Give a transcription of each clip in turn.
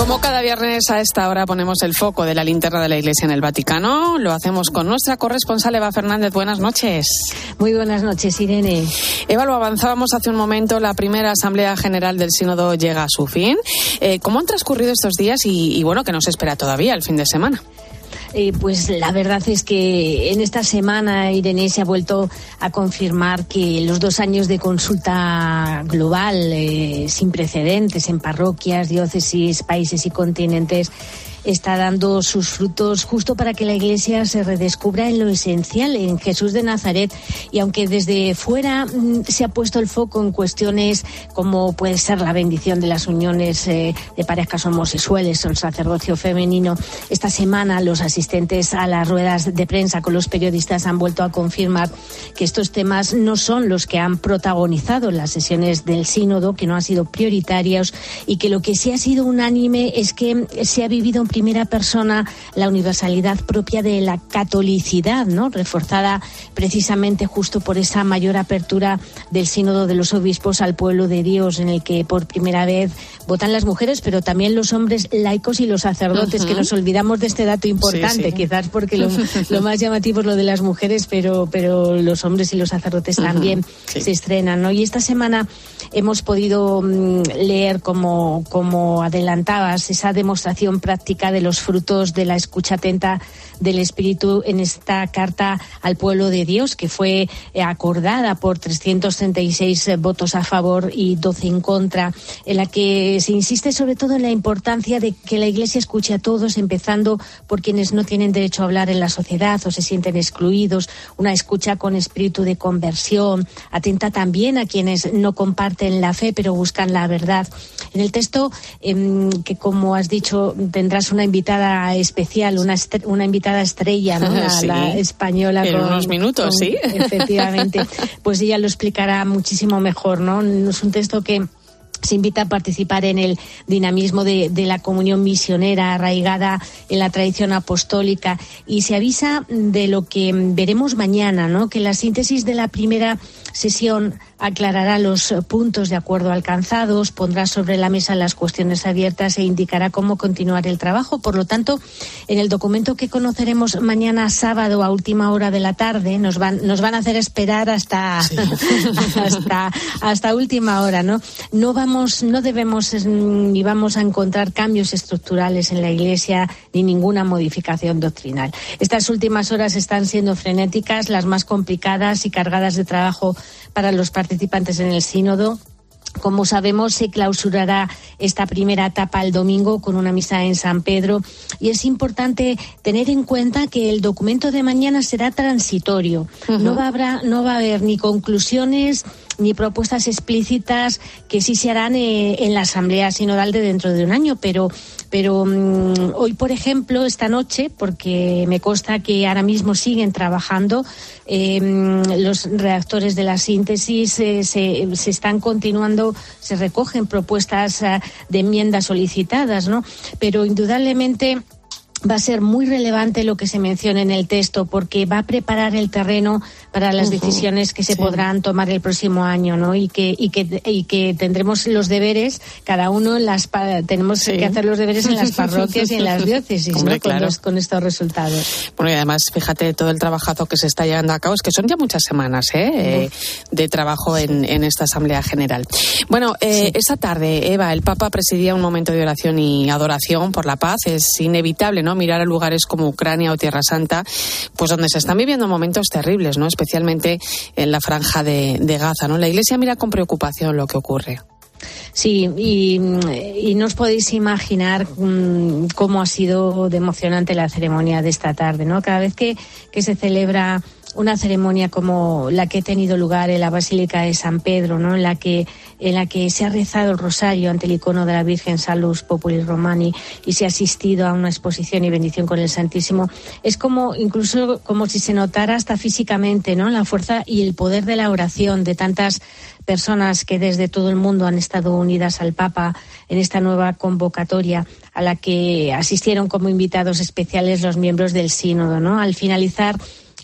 Como cada viernes a esta hora ponemos el foco de la linterna de la Iglesia en el Vaticano, lo hacemos con nuestra corresponsal Eva Fernández. Buenas noches. Muy buenas noches, Irene. Eva, lo avanzábamos hace un momento, la primera Asamblea General del Sínodo llega a su fin. Eh, ¿Cómo han transcurrido estos días y, y bueno, qué nos espera todavía el fin de semana? Eh, pues la verdad es que en esta semana Irene se ha vuelto a confirmar que los dos años de consulta global eh, sin precedentes en parroquias, diócesis, países y continentes está dando sus frutos justo para que la Iglesia se redescubra en lo esencial, en Jesús de Nazaret. Y aunque desde fuera mm, se ha puesto el foco en cuestiones como puede ser la bendición de las uniones eh, de parejas homosexuales o el sacerdocio femenino, esta semana los asistentes a las ruedas de prensa con los periodistas han vuelto a confirmar que estos temas no son los que han protagonizado las sesiones del sínodo, que no han sido prioritarios y que lo que sí ha sido unánime es que se ha vivido primera persona la universalidad propia de la catolicidad, ¿no? Reforzada precisamente justo por esa mayor apertura del sínodo de los obispos al pueblo de Dios, en el que por primera vez votan las mujeres, pero también los hombres laicos y los sacerdotes, que nos olvidamos de este dato importante, quizás porque lo, más llamativo es lo de las mujeres, pero, pero los hombres y los sacerdotes también se estrenan, ¿no? Y esta semana hemos podido mm, leer, como, como adelantabas, esa demostración práctica de los frutos de la escucha atenta del Espíritu en esta carta al pueblo de Dios, que fue eh, acordada por 336 eh, votos a favor y 12 en contra, en la que se insiste sobre todo en la importancia de que la Iglesia escuche a todos, empezando por quienes no tienen derecho a hablar en la sociedad o se sienten excluidos, una escucha con espíritu de conversión, atenta también a quienes no comparten la fe pero buscan la verdad. En el texto, em, que como has dicho, tendrás una invitada especial, una, una invitada estrella, ¿no? la, española. En unos minutos, sí. Efectivamente. Pues ella lo explicará muchísimo mejor, ¿no? Es un texto que se invita a participar en el dinamismo de, de, la comunión misionera arraigada en la tradición apostólica y se avisa de lo que veremos mañana, ¿no? Que la síntesis de la primera sesión aclarará los puntos de acuerdo alcanzados, pondrá sobre la mesa las cuestiones abiertas e indicará cómo continuar el trabajo. Por lo tanto, en el documento que conoceremos mañana sábado a última hora de la tarde, nos van, nos van a hacer esperar hasta, hasta, hasta última hora, ¿no? No vamos, no debemos ni vamos a encontrar cambios estructurales en la Iglesia ni ninguna modificación doctrinal. Estas últimas horas están siendo frenéticas, las más complicadas y cargadas de trabajo para los participantes en el sínodo. Como sabemos, se clausurará esta primera etapa el domingo con una misa en San Pedro y es importante tener en cuenta que el documento de mañana será transitorio. no, va habrá, no va a haber ni conclusiones ni propuestas explícitas que sí se harán eh, en la Asamblea Sinodal de dentro de un año, pero pero mm, hoy, por ejemplo, esta noche, porque me consta que ahora mismo siguen trabajando, em, los redactores de la síntesis eh, se, se, están continuando, se recogen propuestas uh, de enmiendas solicitadas, ¿no? Pero indudablemente va a ser muy relevante lo que se menciona en el texto porque va a preparar el terreno para las decisiones que se podrán tomar el próximo año, ¿no? Y que y que y que tendremos los deberes cada uno en las tenemos que hacer los deberes en las parroquias y en las diócesis, con, estos resultados. Bueno y además fíjate todo el trabajazo que se está llevando a cabo es que son ya muchas semanas ¿eh? eh de trabajo en, en, esta asamblea general. Bueno eh, esa tarde Eva el Papa presidía un momento de oración y adoración por la paz es inevitable, ¿no? Mirar a lugares como Ucrania o Tierra Santa, pues donde se están viviendo momentos terribles, ¿no? Especialmente en la franja de, Gaza, ¿no? La Iglesia mira con preocupación lo que ocurre. Sí, y, no os podéis imaginar mm, cómo ha sido de emocionante la ceremonia de esta tarde, ¿no? Cada vez que, que se celebra una ceremonia como la que ha tenido lugar en la Basílica de San Pedro, ¿no? en, la que, en la que se ha rezado el rosario ante el icono de la Virgen Salus Populi Romani y se ha asistido a una exposición y bendición con el Santísimo, es como incluso como si se notara hasta físicamente ¿no? la fuerza y el poder de la oración de tantas personas que desde todo el mundo han estado unidas al Papa en esta nueva convocatoria a la que asistieron como invitados especiales los miembros del sínodo. ¿no? Al finalizar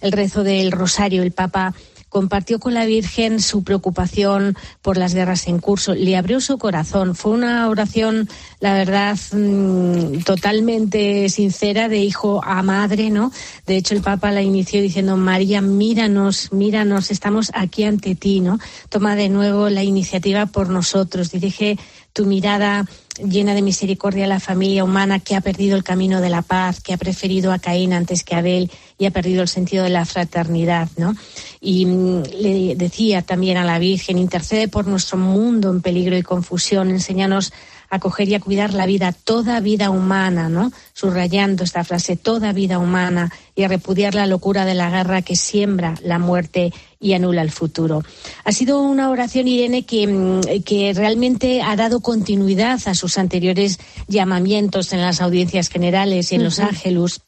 el rezo del rosario, el Papa compartió con la Virgen su preocupación por las guerras en curso, le abrió su corazón. Fue una oración, la verdad, mm, totalmente sincera de hijo a madre, ¿no? De hecho, el Papa la inició diciendo, María, míranos, míranos, estamos aquí ante ti, ¿no? Toma de nuevo la iniciativa por nosotros, dirige tu mirada llena de misericordia a la familia humana que ha perdido el camino de la paz, que ha preferido a Caín antes que a Abel y ha perdido el sentido de la fraternidad, ¿no? Y mm, le decía también a la Virgen, intercede por nuestro mundo en peligro y confusión, enséñanos a coger y a cuidar la vida, toda vida humana, ¿no? Subrayando esta frase, toda vida humana, y a repudiar la locura de la guerra que siembra la muerte y anula el futuro. Ha sido una oración, Irene, que, mm, que realmente ha dado continuidad a sus anteriores llamamientos en las audiencias generales y en Los Ángeles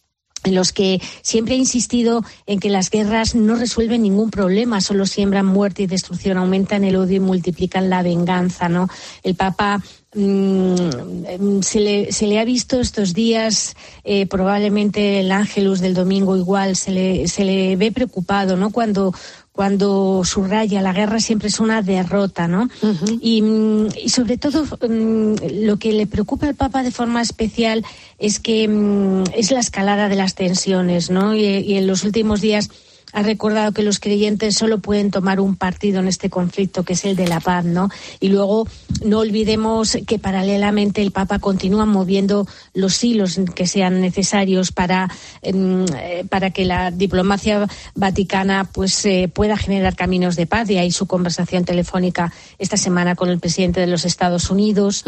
en los que siempre ha insistido en que las guerras no resuelven ningún problema, solo siembran muerte y destrucción, aumentan el odio y multiplican la venganza, ¿no? El Papa mm, se, le, se, le, ha visto estos días, eh, probablemente el Ángelus del domingo igual, se le, se le ve preocupado, ¿no? Cuando, cuando subraya la guerra siempre es una derrota, ¿no? y, sobre todo mm, lo que le preocupa al Papa de forma especial es que mm, es la escalada de las tensiones, ¿no? y en los últimos días ha recordado que los creyentes solo pueden tomar un partido en este conflicto, que es el de la paz, ¿no? Y luego no olvidemos que paralelamente el Papa continúa moviendo los hilos que sean necesarios para, em, eh, para que la diplomacia vaticana pues eh, pueda generar caminos de paz. Y ahí su conversación telefónica esta semana con el presidente de los Estados Unidos,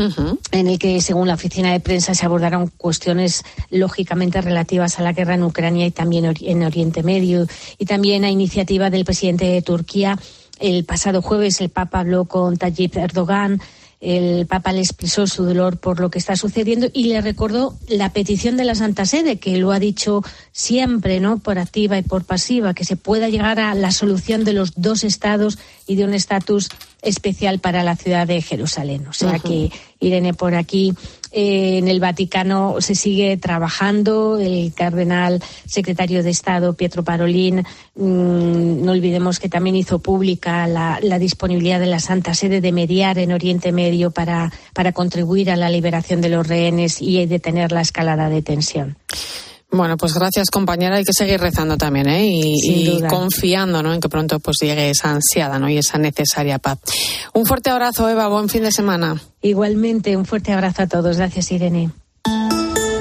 en el que, según la oficina de prensa, se abordaron cuestiones lógicamente relativas a la guerra en Ucrania y también en Oriente Medio y también a iniciativa del presidente de Turquía. El pasado jueves el Papa habló con Tayyip Erdogan. El Papa le expresó su dolor por lo que está sucediendo y le recordó la petición de la Santa Sede, que lo ha dicho siempre, ¿no? Por activa y por pasiva, que se pueda llegar a la solución de los dos estados y de un estatus especial para la ciudad de Jerusalén. O sea que, Irene, por aquí eh, en el Vaticano se sigue trabajando. El cardenal secretario de Estado, Pietro Parolin, mm, no olvidemos que también hizo pública la, disponibilidad de la Santa Sede de mediar en Oriente Medio para, para contribuir a la liberación de los rehenes y detener la escalada de tensión. Bueno, pues gracias compañera. Hay que seguir rezando también, ¿eh? Y, confiando, ¿no? En que pronto pues llegue esa ansiada, ¿no? Y esa necesaria paz. Un fuerte abrazo, Eva. Buen fin de semana. Igualmente, un fuerte abrazo a todos. Gracias, Irene.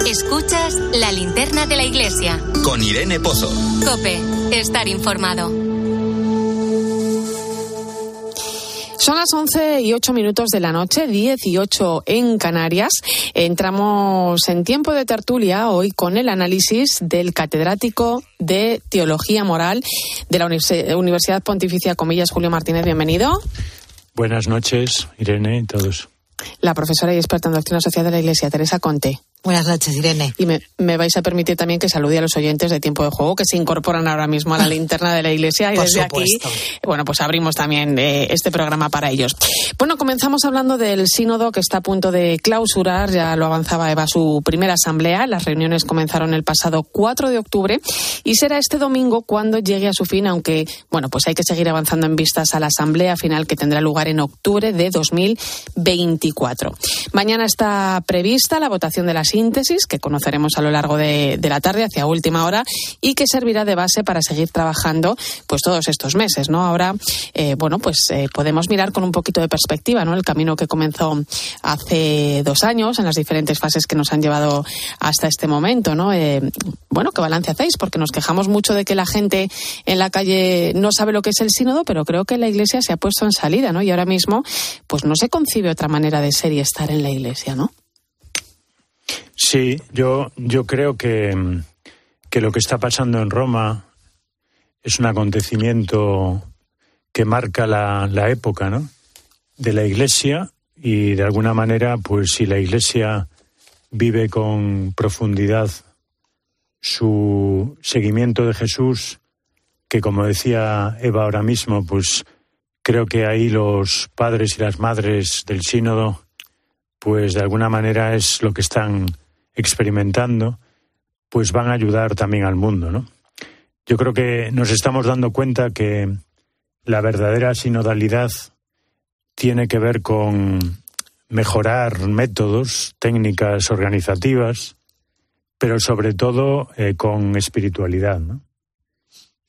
Escuchas la linterna de la iglesia. Con Irene Pozo. Cope, estar informado. Son las 11 y 8 minutos de la noche, 18 en Canarias. Entramos en tiempo de tertulia hoy con el análisis del catedrático de Teología Moral de la Universidad Pontificia Comillas, Julio Martínez. Bienvenido. Buenas noches, Irene y todos. La profesora y experta en doctrina social de la Iglesia, Teresa Conte. Buenas noches, Irene. Y me, vais a permitir también que salude a los oyentes de Tiempo de Juego que se incorporan ahora mismo a la linterna de la Iglesia. Y desde aquí, bueno, pues abrimos también eh, este programa para ellos. Bueno, comenzamos hablando del sínodo que está a punto de clausurar. Ya lo avanzaba Eva, su primera asamblea. Las reuniones comenzaron el pasado 4 de octubre y será este domingo cuando llegue a su fin, aunque, bueno, pues hay que seguir avanzando en vistas a la asamblea final que tendrá lugar en octubre de 2024. Mañana está prevista la votación de las síntesis que conoceremos a lo largo de, la tarde hacia última hora y que servirá de base para seguir trabajando pues todos estos meses, ¿no? Ahora, eh, bueno, pues eh, podemos mirar con un poquito de perspectiva, ¿no? El camino que comenzó hace dos años en las diferentes fases que nos han llevado hasta este momento, ¿no? Eh, bueno, ¿qué balance hacéis? Porque nos quejamos mucho de que la gente en la calle no sabe lo que es el sínodo, pero creo que la Iglesia se ha puesto en salida, ¿no? Y ahora mismo, pues no se concibe otra manera de ser y estar en la Iglesia, ¿no? Sí, yo, yo creo que, que lo que está pasando en Roma es un acontecimiento que marca la, la época, ¿no? De la Iglesia y de alguna manera, pues si la Iglesia vive con profundidad su seguimiento de Jesús, que como decía Eva ahora mismo, pues creo que ahí los padres y las madres del sínodo, pues de alguna manera es lo que están experimentando, pues van a ayudar también al mundo, ¿no? Yo creo que nos estamos dando cuenta que la verdadera sinodalidad tiene que ver con mejorar métodos, técnicas organizativas, pero sobre todo eh, con espiritualidad. ¿no?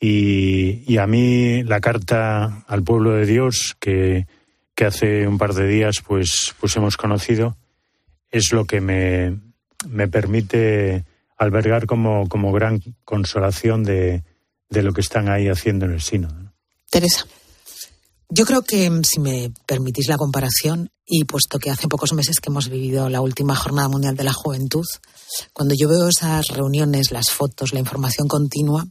Y, a mí la carta al pueblo de Dios que, que, hace un par de días pues, pues hemos conocido es lo que me, me permite albergar como, como gran consolación de, de, lo que están ahí haciendo en el sínodo. Teresa. Yo creo que, mm, si me permitís la comparación, y puesto que hace pocos meses que hemos vivido la última Jornada Mundial de la Juventud, cuando yo veo esas reuniones, las fotos, la información continua,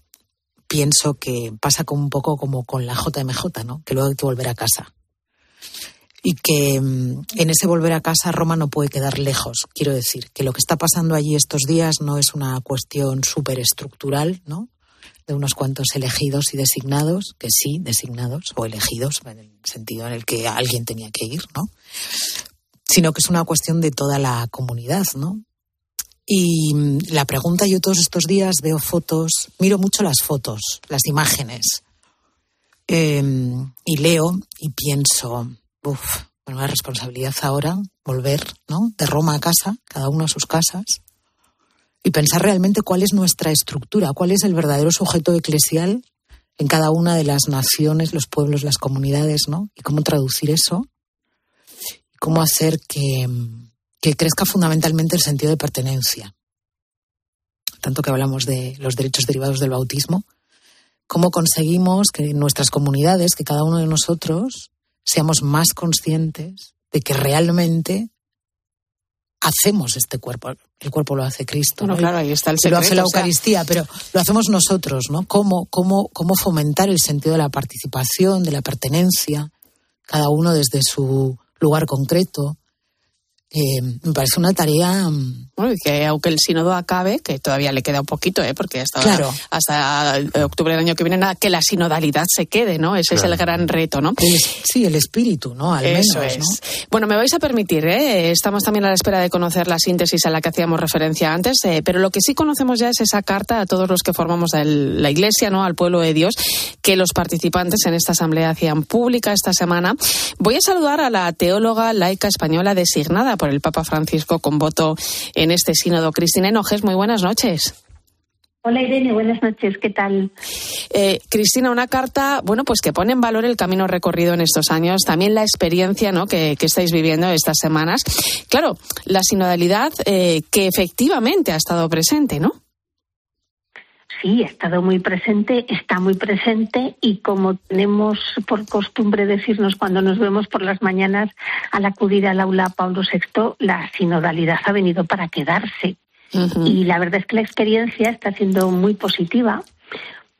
pienso que pasa como un poco como con la JMJ, ¿no? Que luego hay que volver a casa. Y que mm, en ese volver a casa Roma no puede quedar lejos. Quiero decir que lo que está pasando allí estos días no es una cuestión súper estructural, ¿no? de unos cuantos elegidos y designados, que sí, designados o elegidos, en el sentido en el que alguien tenía que ir, ¿no? Sino que es una cuestión de toda la comunidad, ¿no? Y la pregunta, yo todos estos días veo fotos, miro mucho las fotos, las imágenes, em, y leo y pienso, uff, una responsabilidad ahora, volver, ¿no? De Roma a casa, cada uno a sus casas, y pensar realmente cuál es nuestra estructura, cuál es el verdadero sujeto eclesial en cada una de las naciones, los pueblos, las comunidades, ¿no? Y cómo traducir eso, y cómo hacer que, que crezca fundamentalmente el sentido de pertenencia. Tanto que hablamos de los derechos derivados del bautismo, cómo conseguimos que nuestras comunidades, que cada uno de nosotros seamos más conscientes de que realmente hacemos este cuerpo. El cuerpo lo hace Cristo. Bueno, claro, ahí está el secreto, lo hace la Eucaristía, pero lo hacemos nosotros, ¿no? ¿Cómo, cómo, cómo fomentar el sentido de la participación, de la pertenencia, cada uno desde su lugar concreto, eh, me parece una tarea. Mm, bueno, y que aunque el sínodo acabe, que todavía le queda un poquito, ¿eh? porque hasta, hasta octubre del año que viene, nada, que la sinodalidad se quede, ¿no? Ese es el gran reto, ¿no? sí, el espíritu, ¿no? Al Eso menos, es. Bueno, me vais a permitir, ¿eh? Estamos también a la espera de conocer la síntesis a la que hacíamos referencia antes, eh, pero lo que sí conocemos ya es esa carta a todos los que formamos la Iglesia, ¿no? Al pueblo de Dios, que los participantes en esta asamblea hacían pública esta semana. Voy a saludar a la teóloga laica española designada por el Papa Francisco con voto en este sínodo. Cristina Enojes, muy buenas noches. Hola Irene, buenas noches, ¿qué tal? Eh, Cristina, una carta, bueno, pues que pone en valor el camino recorrido en estos años, también la experiencia ¿no? que, estáis viviendo estas semanas. Claro, la sinodalidad eh, que efectivamente ha estado presente, ¿no? Sí, ha estado muy presente, está muy presente y como tenemos por costumbre decirnos cuando nos vemos por las mañanas al acudir al aula Pablo VI, la sinodalidad ha venido para quedarse. Y la verdad es que la experiencia está siendo muy positiva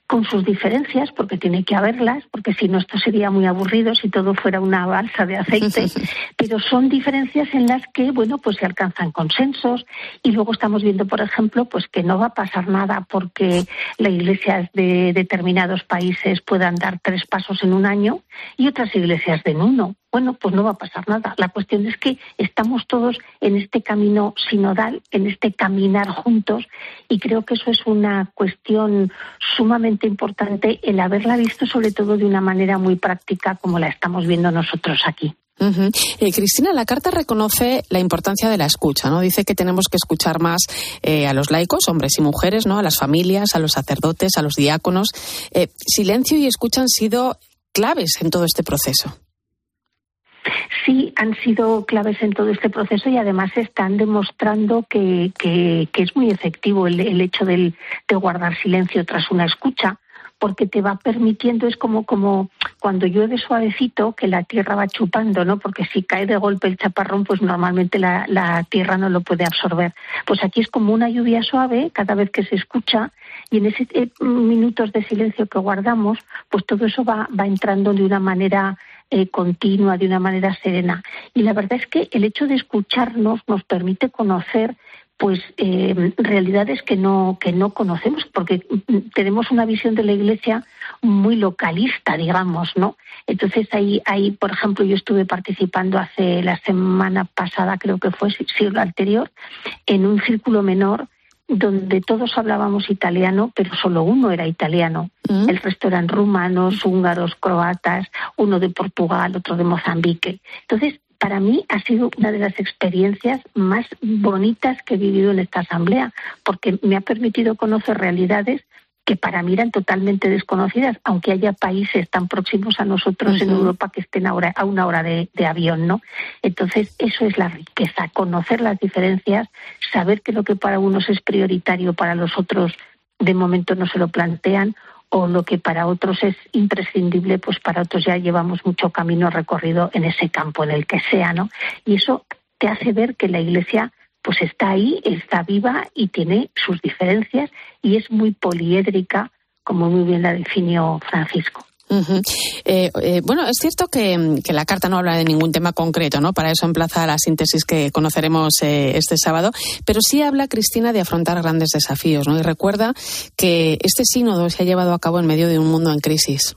con sus diferencias, porque tiene que haberlas, porque si no esto sería muy aburrido si todo fuera una balsa de aceite, pero son diferencias en las que, bueno, pues se alcanzan consensos. Y luego estamos viendo, por ejemplo, pues que no va a pasar nada porque las iglesias de determinados países puedan dar tres pasos en un año y otras iglesias de uno. Bueno, pues no va a pasar nada. La cuestión es que estamos todos en este camino sinodal, en este caminar juntos, y creo que eso es una cuestión sumamente importante el haberla visto sobre todo de una manera muy práctica como la estamos viendo nosotros aquí. Eh, Cristina, la carta reconoce la importancia de la escucha, ¿no? Dice que tenemos que escuchar más eh, a los laicos, hombres y mujeres, ¿no? A las familias, a los sacerdotes, a los diáconos. Eh, silencio y escucha han sido claves en todo este proceso sí han sido claves en todo este proceso y además están demostrando que, que, es muy efectivo el, hecho del, de guardar silencio tras una escucha porque te va permitiendo, es como, como cuando llueve suavecito, que la tierra va chupando, ¿no? Porque si cae de golpe el chaparrón, pues normalmente la, la tierra no lo puede absorber. Pues aquí es como una lluvia suave cada vez que se escucha y en esos eh, minutos de silencio que guardamos, pues todo eso va, va entrando de una manera eh, continua, de una manera serena. Y la verdad es que el hecho de escucharnos nos permite conocer pues eh, realidades que no que no conocemos porque tenemos una visión de la iglesia muy localista digamos no entonces ahí ahí por ejemplo yo estuve participando hace la semana pasada creo que fue siglo anterior en un círculo menor donde todos hablábamos italiano, pero solo uno era italiano. Mm. El resto eran rumanos, húngaros, croatas, uno de Portugal, otro de Mozambique. Entonces, para mí ha sido una de las experiencias más bonitas que he vivido en esta asamblea, porque me ha permitido conocer realidades que para mí eran totalmente desconocidas, aunque haya países tan próximos a nosotros en Europa que estén ahora a una hora de, de, avión, ¿no? Entonces, eso es la riqueza, conocer las diferencias, saber que lo que para unos es prioritario, para los otros de momento no se lo plantean, o lo que para otros es imprescindible, pues para otros ya llevamos mucho camino recorrido en ese campo, en el que sea, ¿no? Y eso te hace ver que la Iglesia pues está ahí, está viva y tiene sus diferencias y es muy poliédrica, como muy bien la definió Francisco. Eh, eh, bueno, es cierto que, la carta no habla de ningún tema concreto, ¿no? Para eso emplaza la síntesis que conoceremos eh, este sábado, pero sí habla Cristina de afrontar grandes desafíos, ¿no? Y recuerda que este sínodo se ha llevado a cabo en medio de un mundo en crisis.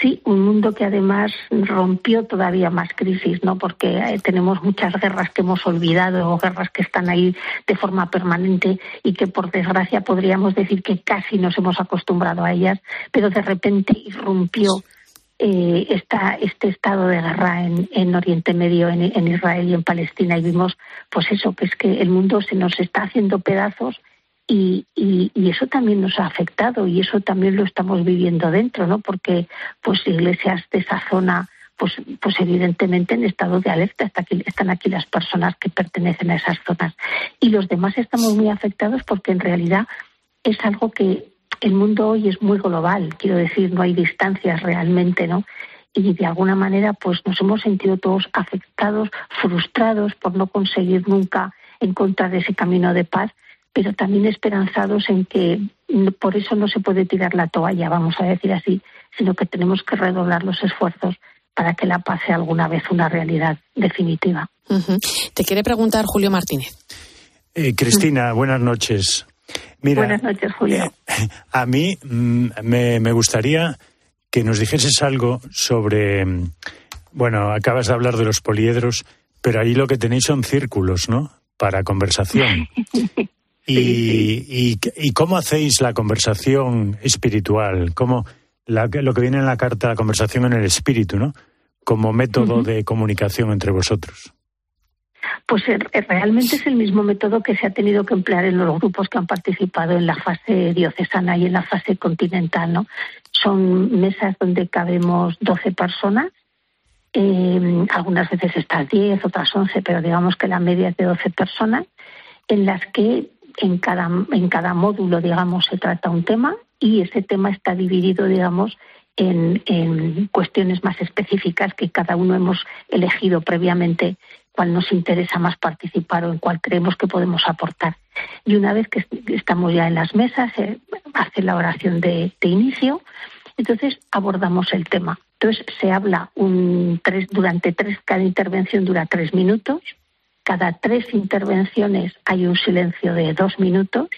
Sí, un mundo que además rompió todavía más crisis, ¿no? Porque eh, tenemos muchas guerras que hemos olvidado o guerras que están ahí de forma permanente y que por desgracia podríamos decir que casi nos hemos acostumbrado a ellas, pero de repente irrumpió eh, este estado de guerra en, en Oriente Medio, en, en, Israel y en Palestina y vimos, pues eso, que es que el mundo se nos está haciendo pedazos y, y, eso también nos ha afectado y eso también lo estamos viviendo dentro, ¿no? Porque pues iglesias de esa zona pues, pues evidentemente en estado de alerta aquí, están aquí las personas que pertenecen a esas zonas. Y los demás estamos muy afectados porque en realidad es algo que el mundo hoy es muy global, quiero decir, no hay distancias realmente, ¿no? Y de alguna manera pues nos hemos sentido todos afectados, frustrados por no conseguir nunca encontrar ese camino de paz pero también esperanzados en que por eso no se puede tirar la toalla, vamos a decir así, sino que tenemos que redoblar los esfuerzos para que la paz sea alguna vez una realidad definitiva. Te quiere preguntar Julio Martínez. Eh, Cristina, buenas noches. buenas noches, Julio. Eh, a mí mm, me, me gustaría que nos dijeses algo sobre, mm, bueno, acabas de hablar de los poliedros, pero ahí lo que tenéis son círculos, ¿no? Para conversación. Y, y, cómo hacéis la conversación espiritual? ¿Cómo lo que viene en la carta, la conversación en el espíritu, ¿no? Como método de comunicación entre vosotros. Pues eh, realmente es el mismo método que se ha tenido que emplear en los grupos que han participado en la fase diocesana y en la fase continental, ¿no? Son mesas donde cabemos 12 personas, eh, algunas veces estas 10, otras 11, pero digamos que la media es de 12 personas, en las que en cada, en cada módulo, digamos, se trata un tema y ese tema está dividido, digamos, en, en, cuestiones más específicas que cada uno hemos elegido previamente cuál nos interesa más participar o en cuál creemos que podemos aportar. Y una vez que estamos ya en las mesas, hace la oración de, de inicio, entonces abordamos el tema. Entonces se habla un tres, durante tres, cada intervención dura tres minutos, cada tres intervenciones hay un silencio de dos minutos,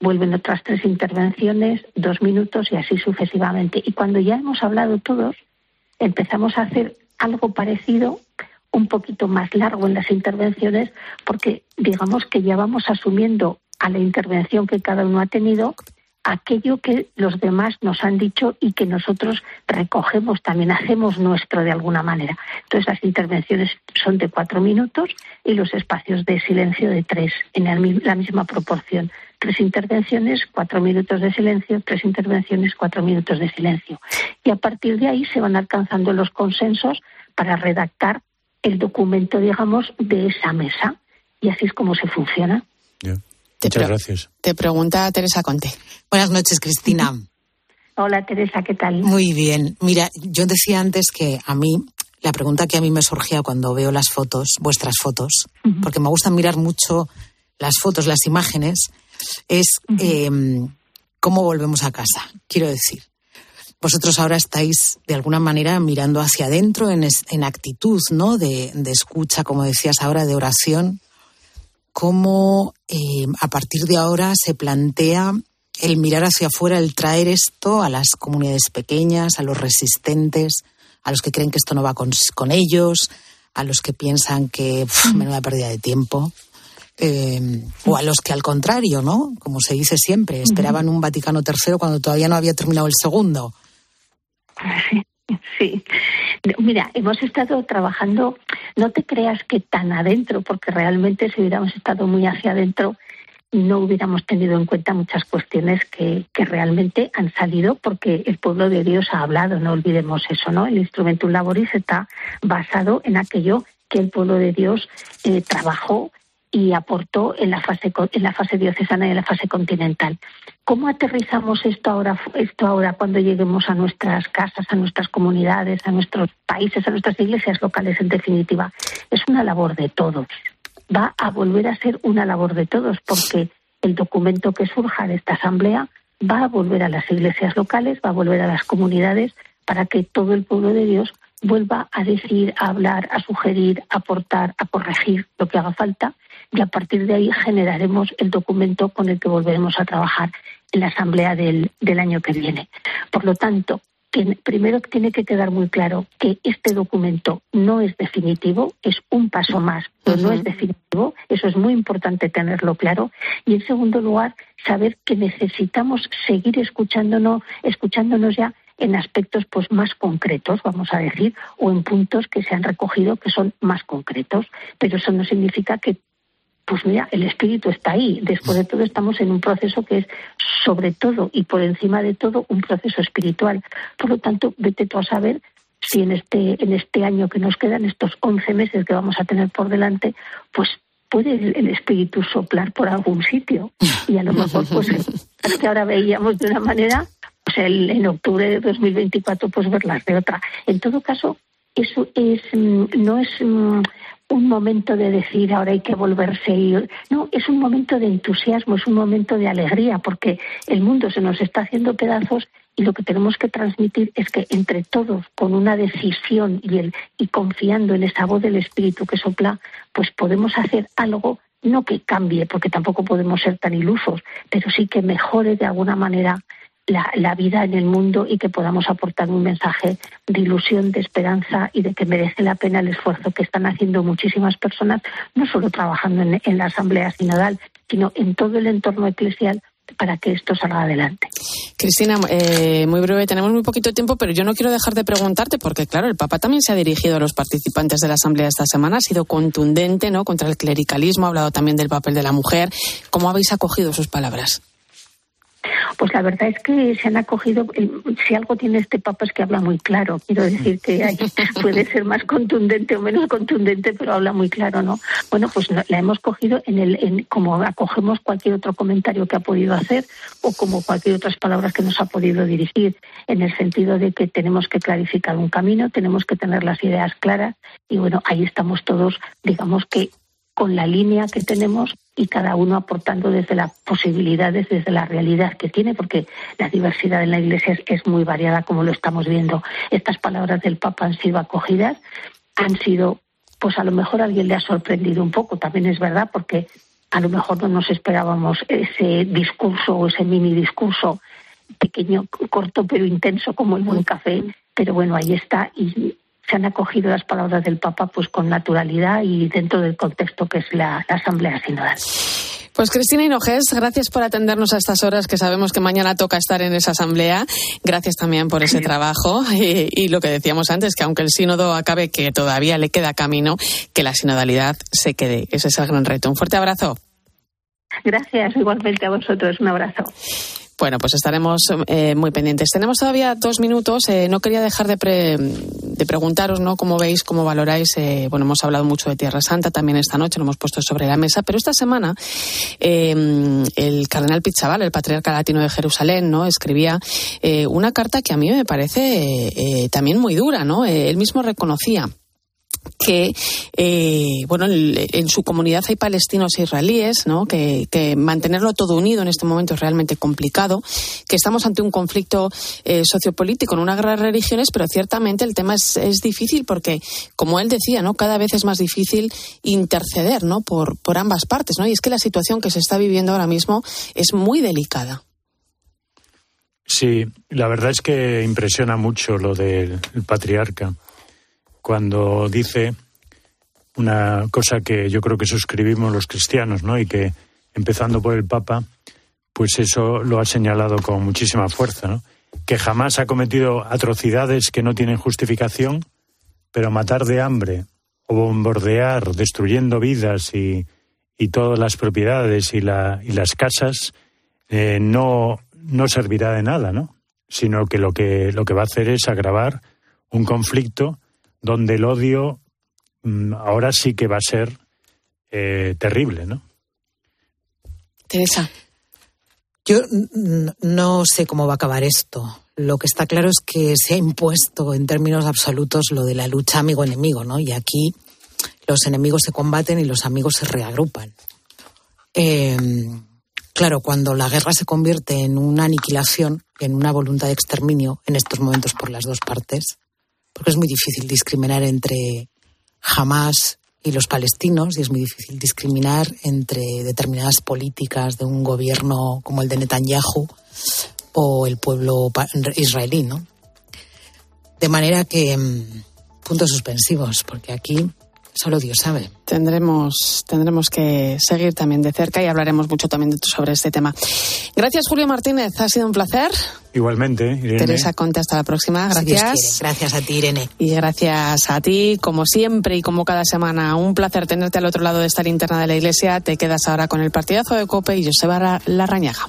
vuelven otras tres intervenciones, dos minutos y así sucesivamente. Y cuando ya hemos hablado todos, empezamos a hacer algo parecido, un poquito más largo en las intervenciones, porque digamos que ya vamos asumiendo a la intervención que cada uno ha tenido aquello que los demás nos han dicho y que nosotros recogemos también, hacemos nuestro de alguna manera. Entonces las intervenciones son de cuatro minutos y los espacios de silencio de tres, en la misma proporción. Tres intervenciones, cuatro minutos de silencio, tres intervenciones, cuatro minutos de silencio. Y a partir de ahí se van alcanzando los consensos para redactar el documento, digamos, de esa mesa. Y así es como se funciona. Muchas gracias. Te pregunta Teresa Conte. Buenas noches, Cristina. Hola, Teresa, ¿qué tal? Muy bien. Mira, yo decía antes que a mí, la pregunta que a mí me surgía cuando veo las fotos, vuestras fotos, porque me gusta mirar mucho las fotos, las imágenes, es em, cómo volvemos a casa. Quiero decir, vosotros ahora estáis de alguna manera mirando hacia adentro en, actitud, ¿no? De, escucha, como decías ahora, de oración. ¿Cómo em, a partir de ahora se plantea el mirar hacia afuera, el traer esto a las comunidades pequeñas, a los resistentes, a los que creen que esto no va con, ellos, a los que piensan que menuda pérdida de tiempo, eh, o a los que al contrario, ¿no? Como se dice siempre, esperaban un Vaticano III cuando todavía no había terminado el segundo. Sí, sí. Mira, hemos estado trabajando, no te creas que tan adentro, porque realmente si hubiéramos estado muy hacia adentro, no hubiéramos tenido en cuenta muchas cuestiones que, realmente han salido porque el pueblo de Dios ha hablado, no olvidemos eso, ¿no? El instrumento laboris está basado en aquello que el pueblo de Dios eh, trabajó y aportó en la fase en la fase diocesana y en la fase continental. ¿Cómo aterrizamos esto ahora esto ahora cuando lleguemos a nuestras casas, a nuestras comunidades, a nuestros países, a nuestras iglesias locales en definitiva? Es una labor de todos va a volver a ser una labor de todos, porque el documento que surja de esta asamblea va a volver a las iglesias locales, va a volver a las comunidades, para que todo el pueblo de Dios vuelva a decir, a hablar, a sugerir, a aportar, a corregir lo que haga falta, y a partir de ahí generaremos el documento con el que volveremos a trabajar en la asamblea del, del año que viene. Por lo tanto, primero tiene que quedar muy claro que este documento no es definitivo, es un paso más, pero no es definitivo, eso es muy importante tenerlo claro. Y en segundo lugar, saber que necesitamos seguir escuchándonos, escuchándonos ya en aspectos pues más concretos, vamos a decir, o en puntos que se han recogido que son más concretos, pero eso no significa que pues mira, el espíritu está ahí. Después de todo estamos en un proceso que es sobre todo y por encima de todo un proceso espiritual. Por lo tanto, vete tú a saber si en este, en este año que nos quedan, estos 11 meses que vamos a tener por delante, pues puede el, espíritu soplar por algún sitio. Y a lo mejor, pues, es que ahora veíamos de una manera, pues el, en octubre de 2024, pues verlas de otra. En todo caso, eso es, mm, no es mm, un momento de decir ahora hay que volverse a ir. No, es un momento de entusiasmo, es un momento de alegría, porque el mundo se nos está haciendo pedazos y lo que tenemos que transmitir es que entre todos, con una decisión y, el, y confiando en esa voz del Espíritu que sopla, pues podemos hacer algo, no que cambie, porque tampoco podemos ser tan ilusos, pero sí que mejore de alguna manera la, vida en el mundo y que podamos aportar un mensaje de ilusión, de esperanza y de que merece la pena el esfuerzo que están haciendo muchísimas personas, no solo trabajando en, la Asamblea Sinodal, sino en todo el entorno eclesial para que esto salga adelante. Cristina, eh, muy breve, tenemos muy poquito tiempo, pero yo no quiero dejar de preguntarte, porque claro, el Papa también se ha dirigido a los participantes de la Asamblea esta semana, ha sido contundente ¿no? contra el clericalismo, ha hablado también del papel de la mujer. ¿Cómo habéis acogido sus palabras? Pues la verdad es que se han acogido, si algo tiene este Papa es que habla muy claro. Quiero decir que puede ser más contundente o menos contundente, pero habla muy claro, ¿no? Bueno, pues la hemos cogido en el, en, como acogemos cualquier otro comentario que ha podido hacer o como cualquier otras palabras que nos ha podido dirigir, en el sentido de que tenemos que clarificar un camino, tenemos que tener las ideas claras y bueno, ahí estamos todos, digamos que con la línea que tenemos y cada uno aportando desde las posibilidades, desde la realidad que tiene, porque la diversidad en la Iglesia es, muy variada, como lo estamos viendo. Estas palabras del Papa han sido acogidas, han sido, pues a lo mejor a alguien le ha sorprendido un poco, también es verdad, porque a lo mejor no nos esperábamos ese discurso o ese mini discurso pequeño, corto pero intenso como el buen café, pero bueno, ahí está y se han acogido las palabras del Papa pues con naturalidad y dentro del contexto que es la, Asamblea Sinodal. Pues Cristina Hinojés, gracias por atendernos a estas horas que sabemos que mañana toca estar en esa asamblea. Gracias también por ese trabajo y, y, lo que decíamos antes, que aunque el sínodo acabe, que todavía le queda camino, que la sinodalidad se quede. Ese es el gran reto. Un fuerte abrazo. Gracias, igualmente a vosotros. Un abrazo. Bueno, pues estaremos eh, muy pendientes. Tenemos todavía dos minutos. Eh, no quería dejar de, de, preguntaros, ¿no? Cómo veis, cómo valoráis. Eh, bueno, hemos hablado mucho de Tierra Santa también esta noche, lo hemos puesto sobre la mesa. Pero esta semana el cardenal Pizzabal, el patriarca latino de Jerusalén, ¿no? Escribía una carta que a mí me parece también muy dura, ¿no? él mismo reconocía que eh, bueno en su comunidad hay palestinos e israelíes ¿no? que, mantenerlo todo unido en este momento es realmente complicado que estamos ante un conflicto eh, sociopolítico en una guerra de religiones pero ciertamente el tema es, es, difícil porque como él decía no cada vez es más difícil interceder no por, por ambas partes no y es que la situación que se está viviendo ahora mismo es muy delicada. Sí, la verdad es que impresiona mucho lo del patriarca cuando dice una cosa que yo creo que suscribimos los cristianos, ¿no? Y que, empezando por el Papa, pues eso lo ha señalado con muchísima fuerza, ¿no? Que jamás ha cometido atrocidades que no tienen justificación, pero matar de hambre o bombardear, destruyendo vidas y, y todas las propiedades y, la, y las casas, eh, no, no servirá de nada, ¿no? Sino que lo, que lo que va a hacer es agravar un conflicto donde el odio mm, ahora sí que va a ser eh, terrible, ¿no? Teresa. Yo no sé cómo va a acabar esto. Lo que está claro es que se ha impuesto en términos absolutos lo de la lucha amigo-enemigo, ¿no? Y aquí los enemigos se combaten y los amigos se reagrupan. Em, claro, cuando la guerra se convierte en una aniquilación, en una voluntad de exterminio, en estos momentos por las dos partes, porque es muy difícil discriminar entre Hamas y los palestinos y es muy difícil discriminar entre determinadas políticas de un gobierno como el de Netanyahu o el pueblo israelí, ¿no? De manera que mm, puntos suspensivos, porque aquí Solo Dios sabe. Tendremos, tendremos que seguir también de cerca y hablaremos mucho también sobre este tema. Gracias, Julio Martínez. Ha sido un placer. Igualmente, Irene. Teresa Conte, hasta la próxima. Gracias. gracias a ti, Irene. Y gracias a ti, como siempre y como cada semana. Un placer tenerte al otro lado de esta linterna de la iglesia. Te quedas ahora con el partidazo de Cope y Joseba Larrañaga.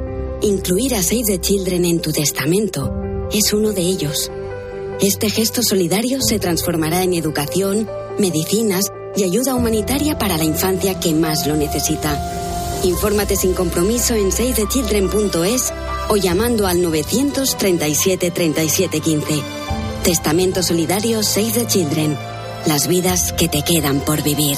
Incluir a Save the Children en tu testamento es uno de ellos. Este gesto solidario se transformará en educación, medicinas y ayuda humanitaria para la infancia que más lo necesita. Infórmate sin compromiso en savethechildren.es o llamando al 937 37 15. Testamento solidario Save the Children. Las vidas que te quedan por vivir.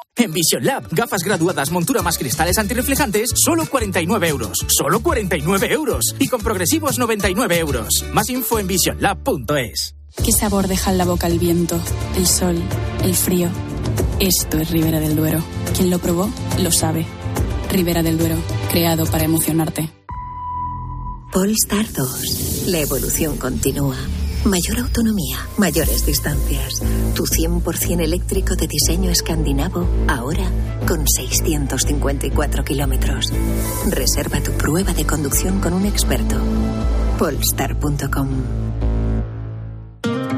En Vision Lab, gafas graduadas, montura más cristales antirreflejantes, solo 49 euros. Solo 49 euros. Y con progresivos 99 euros. Más info en visionlab.es. ¿Qué sabor deja en la boca el viento, el sol, el frío? Esto es Ribera del Duero. Quien lo probó, lo sabe. Ribera del Duero, creado para emocionarte. Polestar 2. La evolución continúa. Mayor autonomía, mayores distancias. Tu 100% eléctrico de diseño escandinavo, ahora con 654 kilómetros. Reserva tu prueba de conducción con un experto. Polestar.com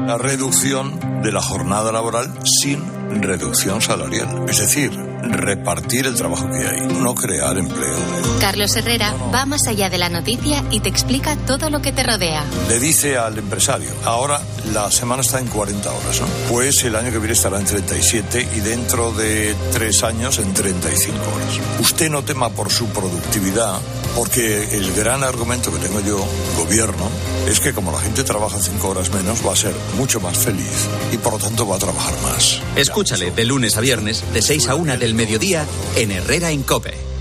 La reducción de la jornada laboral sin reducción salarial. Es decir, repartir el trabajo que hay, no crear empleo. Carlos Herrera va más allá de la noticia y te explica todo lo que te rodea. Le dice al empresario, ahora la semana está en 40 horas, ¿no? Pues el año que viene estará en 37 y dentro de tres años en 35 horas. Usted no tema por su productividad, porque el gran argumento que tengo yo, gobierno, es que como la gente trabaja cinco horas menos, va a ser mucho más feliz y por lo tanto va a trabajar más. Escúchale de lunes a viernes, de 6 a 1 del mediodía, en Herrera en Cope.